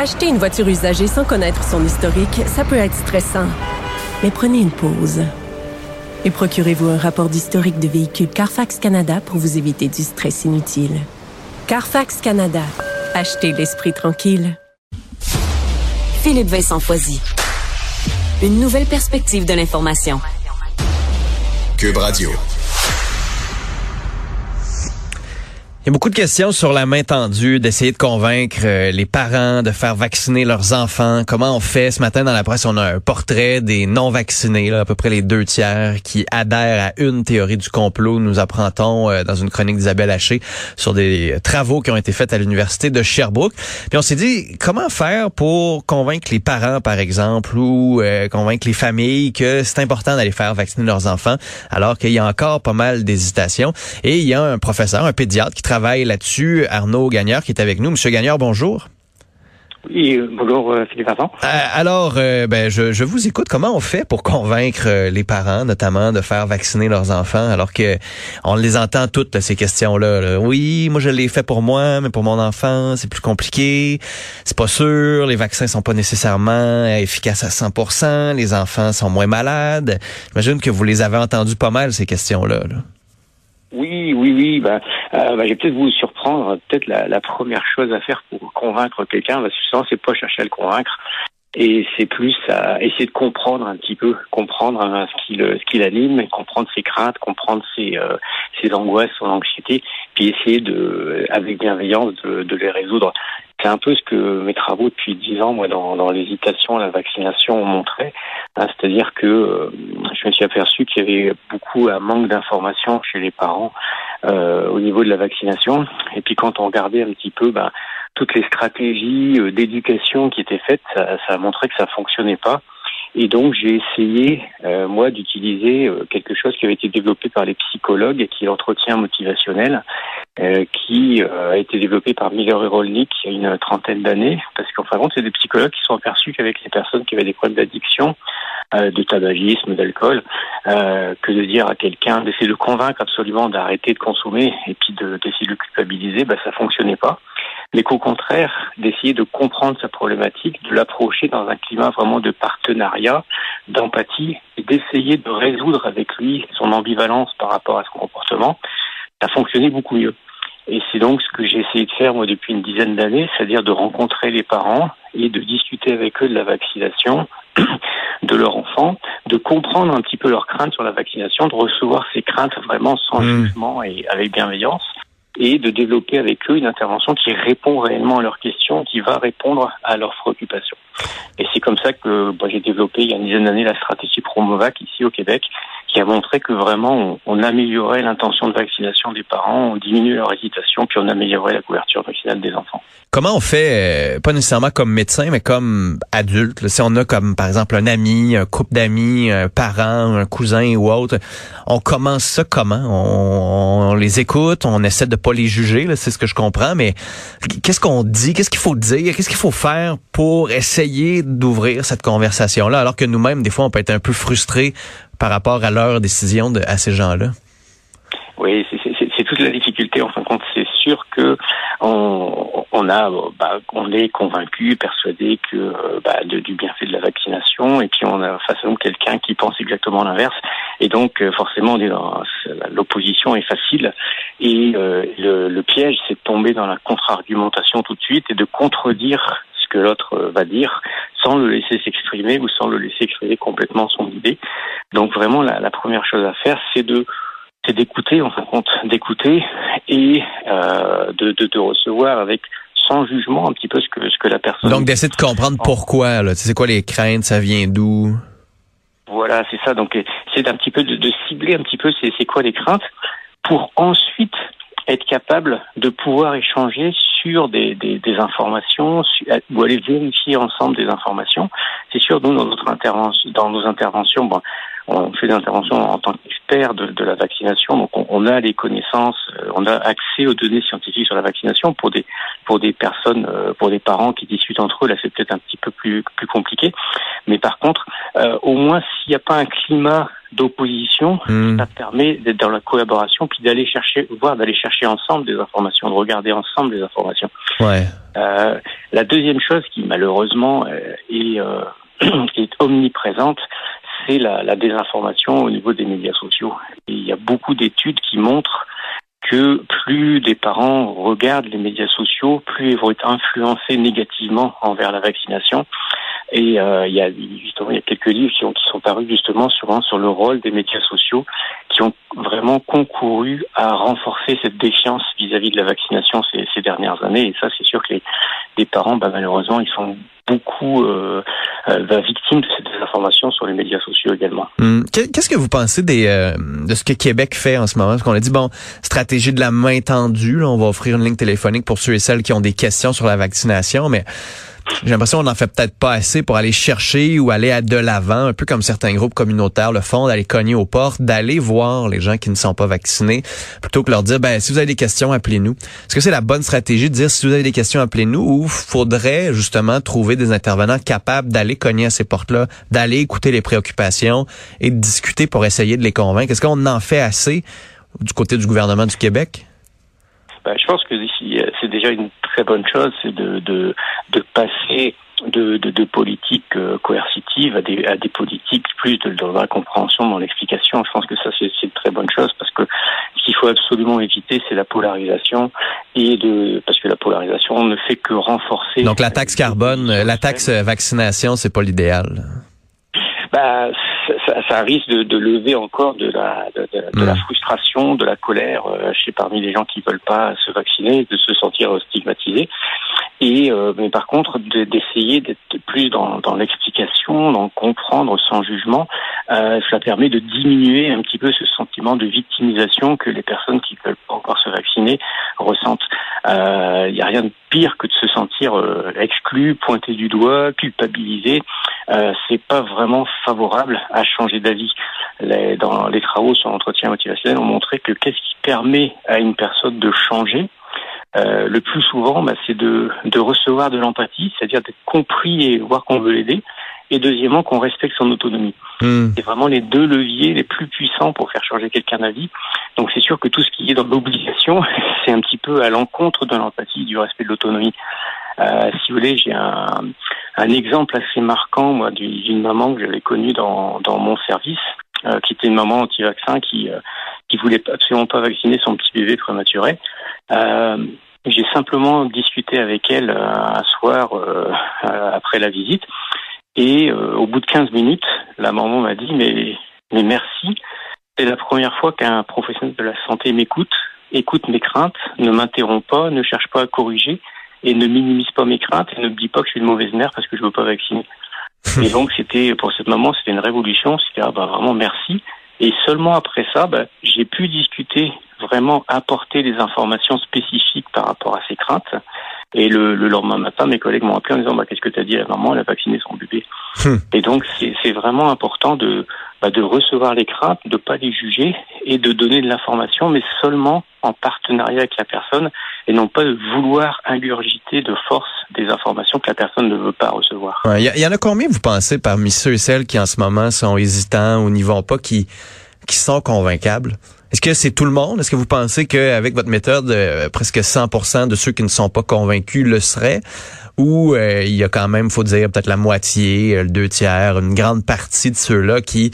Acheter une voiture usagée sans connaître son historique, ça peut être stressant. Mais prenez une pause. Et procurez-vous un rapport d'historique de véhicule Carfax Canada pour vous éviter du stress inutile. Carfax Canada. Achetez l'esprit tranquille. Philippe Vincent Foisy. Une nouvelle perspective de l'information. Cube Radio. Il y a beaucoup de questions sur la main tendue, d'essayer de convaincre euh, les parents de faire vacciner leurs enfants. Comment on fait? Ce matin, dans la presse, on a un portrait des non-vaccinés, à peu près les deux tiers, qui adhèrent à une théorie du complot. Nous apprendons euh, dans une chronique d'Isabelle Haché sur des travaux qui ont été faits à l'Université de Sherbrooke. Puis on s'est dit, comment faire pour convaincre les parents, par exemple, ou euh, convaincre les familles que c'est important d'aller faire vacciner leurs enfants, alors qu'il y a encore pas mal d'hésitations. Et il y a un professeur, un pédiatre qui travaille travaille là-dessus, Arnaud Gagneur, qui est avec nous. Monsieur Gagneur, bonjour. Oui, bonjour euh, Philippe Vincent. Euh, alors, euh, ben, je, vous écoute. Comment on fait pour convaincre les parents, notamment, de faire vacciner leurs enfants, alors que on les entend toutes ces questions-là. Oui, moi je l'ai fait pour moi, mais pour mon enfant, c'est plus compliqué. C'est pas sûr. Les vaccins sont pas nécessairement efficaces à 100%. Les enfants sont moins malades. J'imagine que vous les avez entendues pas mal ces questions-là. là oui, oui, oui. Ben, euh, ben, je vais peut-être vous surprendre. Peut-être la, première chose à faire pour convaincre quelqu'un, ben, c'est pas chercher à le convaincre. Et c'est plus à essayer de comprendre un petit peu, comprendre hein, ce qui l'anime, comprendre ses craintes, comprendre ses, euh, ses angoisses, son anxiété, puis essayer de, avec bienveillance, de, de les résoudre. C'est un peu ce que mes travaux depuis dix ans, moi, dans, dans l'hésitation à la vaccination ont montré. Hein, C'est-à-dire que euh, je me suis aperçu qu'il y avait beaucoup un manque d'informations chez les parents euh, au niveau de la vaccination. Et puis quand on regardait un petit peu ben, toutes les stratégies euh, d'éducation qui étaient faites, ça, ça a montré que ça fonctionnait pas. Et donc j'ai essayé, euh, moi, d'utiliser euh, quelque chose qui avait été développé par les psychologues, qui est l'entretien motivationnel, euh, qui a été développé par Miller et Rolnick il y a une trentaine d'années, parce qu'en fin de compte, c'est des psychologues qui sont aperçus qu'avec les personnes qui avaient des problèmes d'addiction, de tabagisme, d'alcool, que de dire à quelqu'un, d'essayer de convaincre absolument d'arrêter de consommer et puis d'essayer de, le culpabiliser, bah, ça fonctionnait pas mais qu'au contraire, d'essayer de comprendre sa problématique, de l'approcher dans un climat vraiment de partenariat, d'empathie, et d'essayer de résoudre avec lui son ambivalence par rapport à son comportement, ça fonctionnait beaucoup mieux. Et c'est donc ce que j'ai essayé de faire moi depuis une dizaine d'années, c'est-à-dire de rencontrer les parents et de discuter avec eux de la vaccination de leur enfant, de comprendre un petit peu leurs craintes sur la vaccination, de recevoir ces craintes vraiment sans mmh. jugement et avec bienveillance, et de développer avec eux une intervention qui répond réellement à leurs questions, qui va répondre à leurs préoccupations. Et c'est comme ça que bah, j'ai développé il y a une dizaine d'années la stratégie Promovac ici au Québec, qui a montré que vraiment on, améliorait l'intention de vaccination des parents, on diminuait leur hésitation, puis on améliorait la couverture vaccinale des enfants. Comment on fait, euh, pas nécessairement comme médecin, mais comme adulte, si on a comme par exemple un ami, un couple d'amis, un parent, un cousin ou autre, on commence ça comment? On, les écoute, on essaie de pas les juger, c'est ce que je comprends, mais qu'est-ce qu'on dit, qu'est-ce qu'il faut dire, qu'est-ce qu'il faut faire pour essayer d'ouvrir cette conversation-là, alors que nous-mêmes, des fois, on peut être un peu frustrés par rapport à leur décision de, à ces gens-là? Oui, c'est toute la difficulté. En fin de compte, c'est sûr que on, on a, bah, on est convaincu, persuadé que bah, du bienfait de la vaccination, et puis on a face à nous quelqu'un qui pense exactement l'inverse, et donc euh, forcément l'opposition est facile, et euh, le, le piège, c'est de tomber dans la contre-argumentation tout de suite et de contredire ce que l'autre euh, va dire sans le laisser s'exprimer ou sans le laisser exprimer complètement son idée. Donc vraiment, la, la première chose à faire, c'est de c'est d'écouter, en fin de compte, d'écouter et euh, de, de, de, recevoir avec sans jugement un petit peu ce que ce que la personne. Donc d'essayer de comprendre pourquoi. Là, c'est quoi les craintes, ça vient d'où? Voilà, c'est ça. Donc c'est un petit peu de, de cibler un petit peu c'est quoi les craintes pour ensuite être capable de pouvoir échanger sur des, des, des informations ou aller vérifier ensemble des informations. C'est sûr, nous, dans notre intervention, dans nos interventions, bon, on fait des interventions en tant qu'expert de, de, la vaccination, donc on, on, a les connaissances, euh, on a accès aux données scientifiques sur la vaccination pour des pour des personnes, euh, pour des parents qui discutent entre eux. Là, c'est peut-être un petit peu plus plus compliqué, mais par contre, euh, au moins s'il n'y a pas un climat d'opposition, mmh. ça permet d'être dans la collaboration, puis d'aller chercher, voire d'aller chercher ensemble des informations, de regarder ensemble des informations. Ouais. Euh, la deuxième chose qui malheureusement est, est omniprésente, c'est la, la, désinformation au niveau des médias sociaux. Et il y a beaucoup d'études qui montrent que plus des parents regardent les médias sociaux, plus ils vont être influencés négativement envers la vaccination. Et euh, il y a justement il y a quelques livres qui, ont, qui sont parus justement sur sur le rôle des médias sociaux qui ont vraiment concouru à renforcer cette défiance vis-à-vis de la vaccination ces, ces, dernières années. Et ça, c'est sûr que les, les parents, bah, malheureusement, ils sont beaucoup euh, euh, victimes de cette désinformation sur les médias sociaux également. Hum. Qu'est-ce que vous pensez des, euh, de ce que Québec fait en ce moment? Parce qu'on a dit, bon, stratégie de la main tendue, là, on va offrir une ligne téléphonique pour ceux et celles qui ont des questions sur la vaccination, mais j'ai l'impression qu'on n'en fait peut-être pas assez pour aller chercher ou aller à de l'avant, un peu comme certains groupes communautaires le font, d'aller cogner aux portes, d'aller voir les gens qui ne sont pas vaccinés, plutôt que leur dire, ben si vous avez des questions, appelez-nous. Est-ce que c'est la bonne stratégie de dire, si vous avez des questions, appelez-nous, ou faudrait justement trouver des intervenants capables d'aller cogner à ces portes-là, d'aller écouter les préoccupations et de discuter pour essayer de les convaincre? Est-ce qu'on en fait assez du côté du gouvernement du Québec? Ben, je pense que c'est déjà une très bonne chose, c'est de, de, de passer de, de, de politiques euh, coercitives à des, à des politiques plus de, de la compréhension, dans l'explication. Je pense que ça, c'est une très bonne chose parce que ce qu'il faut absolument éviter, c'est la polarisation et de parce que la polarisation ne fait que renforcer. Donc la taxe carbone, la taxe vaccination, c'est pas l'idéal. Bah, ça, ça, risque de, de, lever encore de la, de, de, la frustration, de la colère euh, chez parmi les gens qui veulent pas se vacciner, de se sentir stigmatisés. Et euh, mais par contre, d'essayer d'être plus dans, dans l'explication, dans comprendre sans jugement, euh, cela permet de diminuer un petit peu ce sentiment de victimisation que les personnes qui veulent pas encore se vacciner ressentent. Il euh, n'y a rien de pire que de se sentir euh, exclu, pointé du doigt, culpabilisé. Euh, c'est pas vraiment favorable à changer d'avis. Les, dans les travaux sur l'entretien motivationnel ont montré que qu'est-ce qui permet à une personne de changer euh, le plus souvent, bah, c'est de, de recevoir de l'empathie, c'est-à-dire d'être compris et voir qu'on veut l'aider, et deuxièmement qu'on respecte son autonomie. Hmm. C'est vraiment les deux leviers les plus puissants pour faire changer quelqu'un d'avis. Donc c'est sûr que tout ce qui est dans l'obligation, c'est un petit peu à l'encontre de l'empathie, du respect de l'autonomie. Euh, si vous voulez, j'ai un, un, exemple assez marquant moi d'une maman que j'avais connue dans, dans mon service, euh, qui était une maman anti-vaccin qui euh, qui voulait absolument pas vacciner son petit bébé prématuré. Euh, j'ai simplement discuté avec elle euh, un soir euh, après la visite et au bout de 15 minutes, la maman m'a dit mais mais merci, c'est la première fois qu'un professionnel de la santé m'écoute, écoute mes craintes, ne m'interrompt pas, ne cherche pas à corriger et ne minimise pas mes craintes et ne me dit pas que je suis une mauvaise mère parce que je veux pas vacciner. et donc c'était pour cette maman c'était une révolution, c'était ah, bah, vraiment merci. Et seulement après ça, bah, j'ai pu discuter, vraiment apporter des informations spécifiques par rapport à ses craintes. Et le, le lendemain matin, mes collègues m'ont appelé en disant bah, Qu'est-ce que tu as dit à la maman? Elle a vacciné son bébé. Hmm. Et donc, c'est vraiment important de, bah, de recevoir les craintes, de pas les juger et de donner de l'information, mais seulement en partenariat avec la personne et non pas de vouloir ingurgiter de force des informations que la personne ne veut pas recevoir. Il y, en a combien, vous pensez, parmi ceux et celles qui en ce moment sont hésitants ou n'y vont pas, qui, qui sont convaincables? Est-ce que c'est tout le monde? Est-ce que vous pensez qu'avec votre méthode, euh, presque 100 de ceux qui ne sont pas convaincus le seraient? Ou euh, il y a quand même, faut dire, peut-être la moitié, euh, le deux tiers, une grande partie de ceux-là qui,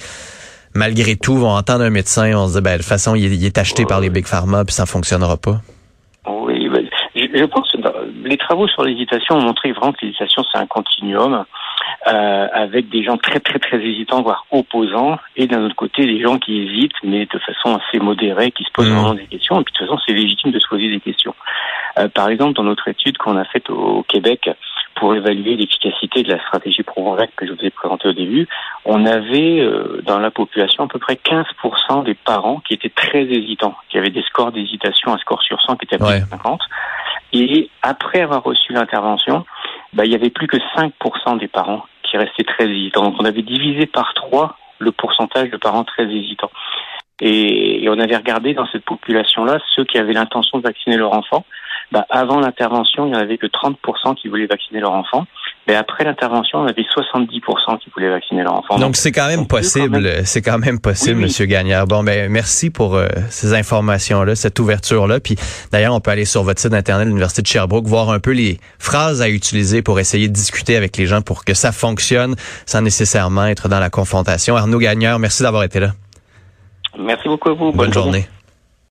malgré tout, vont entendre un médecin et on se dit, ben, de toute façon, il, est acheté par les Big Pharma puis ça fonctionnera pas? Oui, ben, je, pense que les travaux sur l'hésitation ont montré vraiment que l'hésitation, c'est un continuum. Euh, avec des gens très très très hésitants, voire opposants, et d'un autre côté des gens qui hésitent, mais de façon assez modérée, qui se posent mmh. vraiment des questions. Et puis de toute façon, c'est légitime de se poser des questions. Euh, par exemple, dans notre étude qu'on a faite au, Québec pour évaluer l'efficacité de la stratégie ProVac que je vous ai présentée au début, on avait euh, dans la population à peu près 15% des parents qui étaient très hésitants, qui avaient des scores d'hésitation, un score sur 100 qui était à ouais. 50. Et après avoir reçu l'intervention, bah, il y avait plus que 5% des parents qui restaient très hésitants. Donc on avait divisé par trois le pourcentage de parents très hésitants. Et, on avait regardé dans cette population-là ceux qui avaient l'intention de vacciner leur enfant. Bah, avant l'intervention, il n'y en avait que 30% qui voulaient vacciner leur enfant. Mais après l'intervention, on avait 70% qui voulaient vacciner leur enfant. Donc c'est quand même possible, c'est quand même possible, Monsieur Gagnard. Bon, ben merci pour euh, ces informations-là, cette ouverture-là. Puis d'ailleurs, on peut aller sur votre site internet de l'université de Sherbrooke voir un peu les phrases à utiliser pour essayer de discuter avec les gens pour que ça fonctionne sans nécessairement être dans la confrontation. Arnaud Gagnard, merci d'avoir été là. Merci beaucoup à vous. Bonne, journée.